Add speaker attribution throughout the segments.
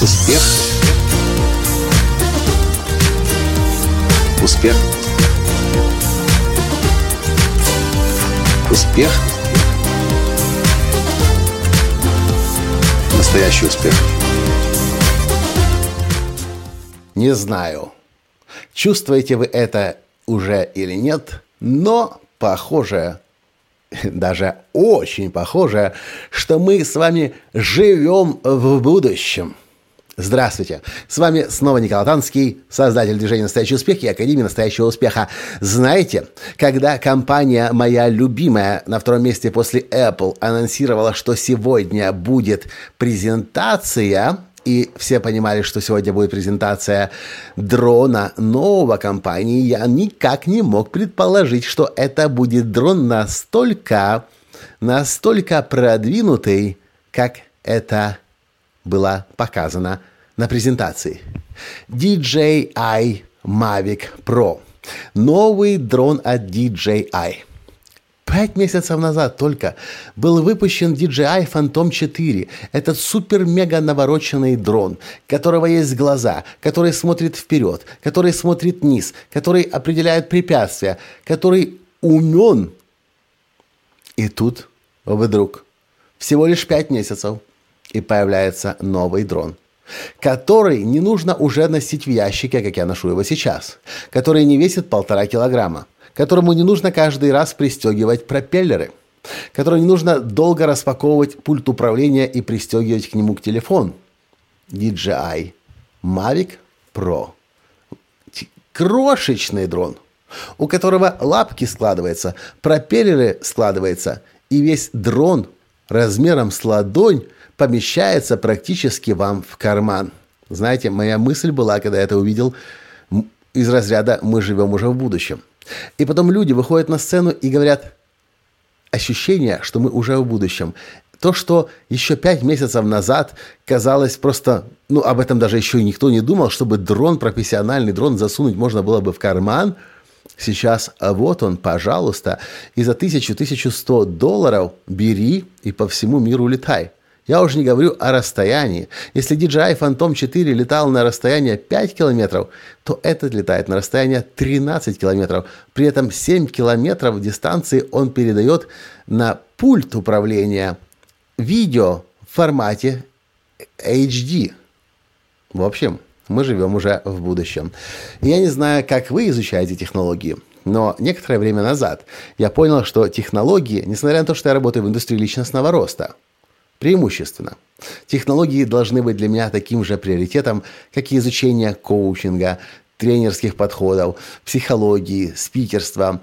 Speaker 1: Успех. Успех. Успех. Настоящий успех.
Speaker 2: Не знаю, чувствуете вы это уже или нет, но похоже, даже очень похоже, что мы с вами живем в будущем. Здравствуйте! С вами снова Николай Танский, создатель движения «Настоящий успех» и Академии «Настоящего успеха». Знаете, когда компания моя любимая на втором месте после Apple анонсировала, что сегодня будет презентация и все понимали, что сегодня будет презентация дрона нового компании, я никак не мог предположить, что это будет дрон настолько, настолько продвинутый, как это было показано на презентации. DJI Mavic Pro. Новый дрон от DJI. Пять месяцев назад только был выпущен DJI Phantom 4. Этот супер-мега навороченный дрон, которого есть глаза, который смотрит вперед, который смотрит вниз, который определяет препятствия, который умен. И тут вдруг всего лишь пять месяцев и появляется новый дрон который не нужно уже носить в ящике, как я ношу его сейчас, который не весит полтора килограмма, которому не нужно каждый раз пристегивать пропеллеры, которому не нужно долго распаковывать пульт управления и пристегивать к нему к телефон. DJI Mavic Pro. Крошечный дрон, у которого лапки складываются, пропеллеры складываются, и весь дрон размером с ладонь помещается практически вам в карман. Знаете, моя мысль была, когда я это увидел, из разряда «мы живем уже в будущем». И потом люди выходят на сцену и говорят, ощущение, что мы уже в будущем. То, что еще пять месяцев назад казалось просто, ну, об этом даже еще никто не думал, чтобы дрон, профессиональный дрон засунуть можно было бы в карман, сейчас, а вот он, пожалуйста, и за тысячу-тысячу сто долларов бери и по всему миру летай. Я уже не говорю о расстоянии. Если DJI Phantom 4 летал на расстояние 5 километров, то этот летает на расстояние 13 километров. При этом 7 километров дистанции он передает на пульт управления видео в формате HD. В общем, мы живем уже в будущем. Я не знаю, как вы изучаете технологии, но некоторое время назад я понял, что технологии, несмотря на то, что я работаю в индустрии личностного роста – Преимущественно. Технологии должны быть для меня таким же приоритетом, как и изучение коучинга, тренерских подходов, психологии, спикерства,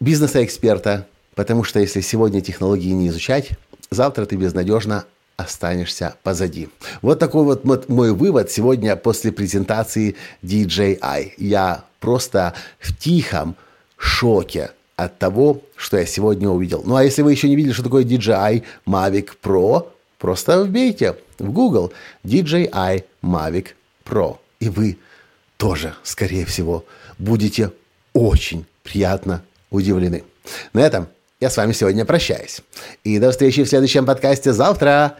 Speaker 2: бизнеса-эксперта. Потому что если сегодня технологии не изучать, завтра ты безнадежно останешься позади. Вот такой вот мой вывод сегодня после презентации DJI. Я просто в тихом шоке от того, что я сегодня увидел. Ну а если вы еще не видели, что такое DJI Mavic Pro, просто вбейте в Google DJI Mavic Pro. И вы тоже, скорее всего, будете очень приятно удивлены. На этом я с вами сегодня прощаюсь. И до встречи в следующем подкасте завтра.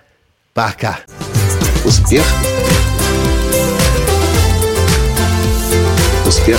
Speaker 2: Пока.
Speaker 1: Успех. Успех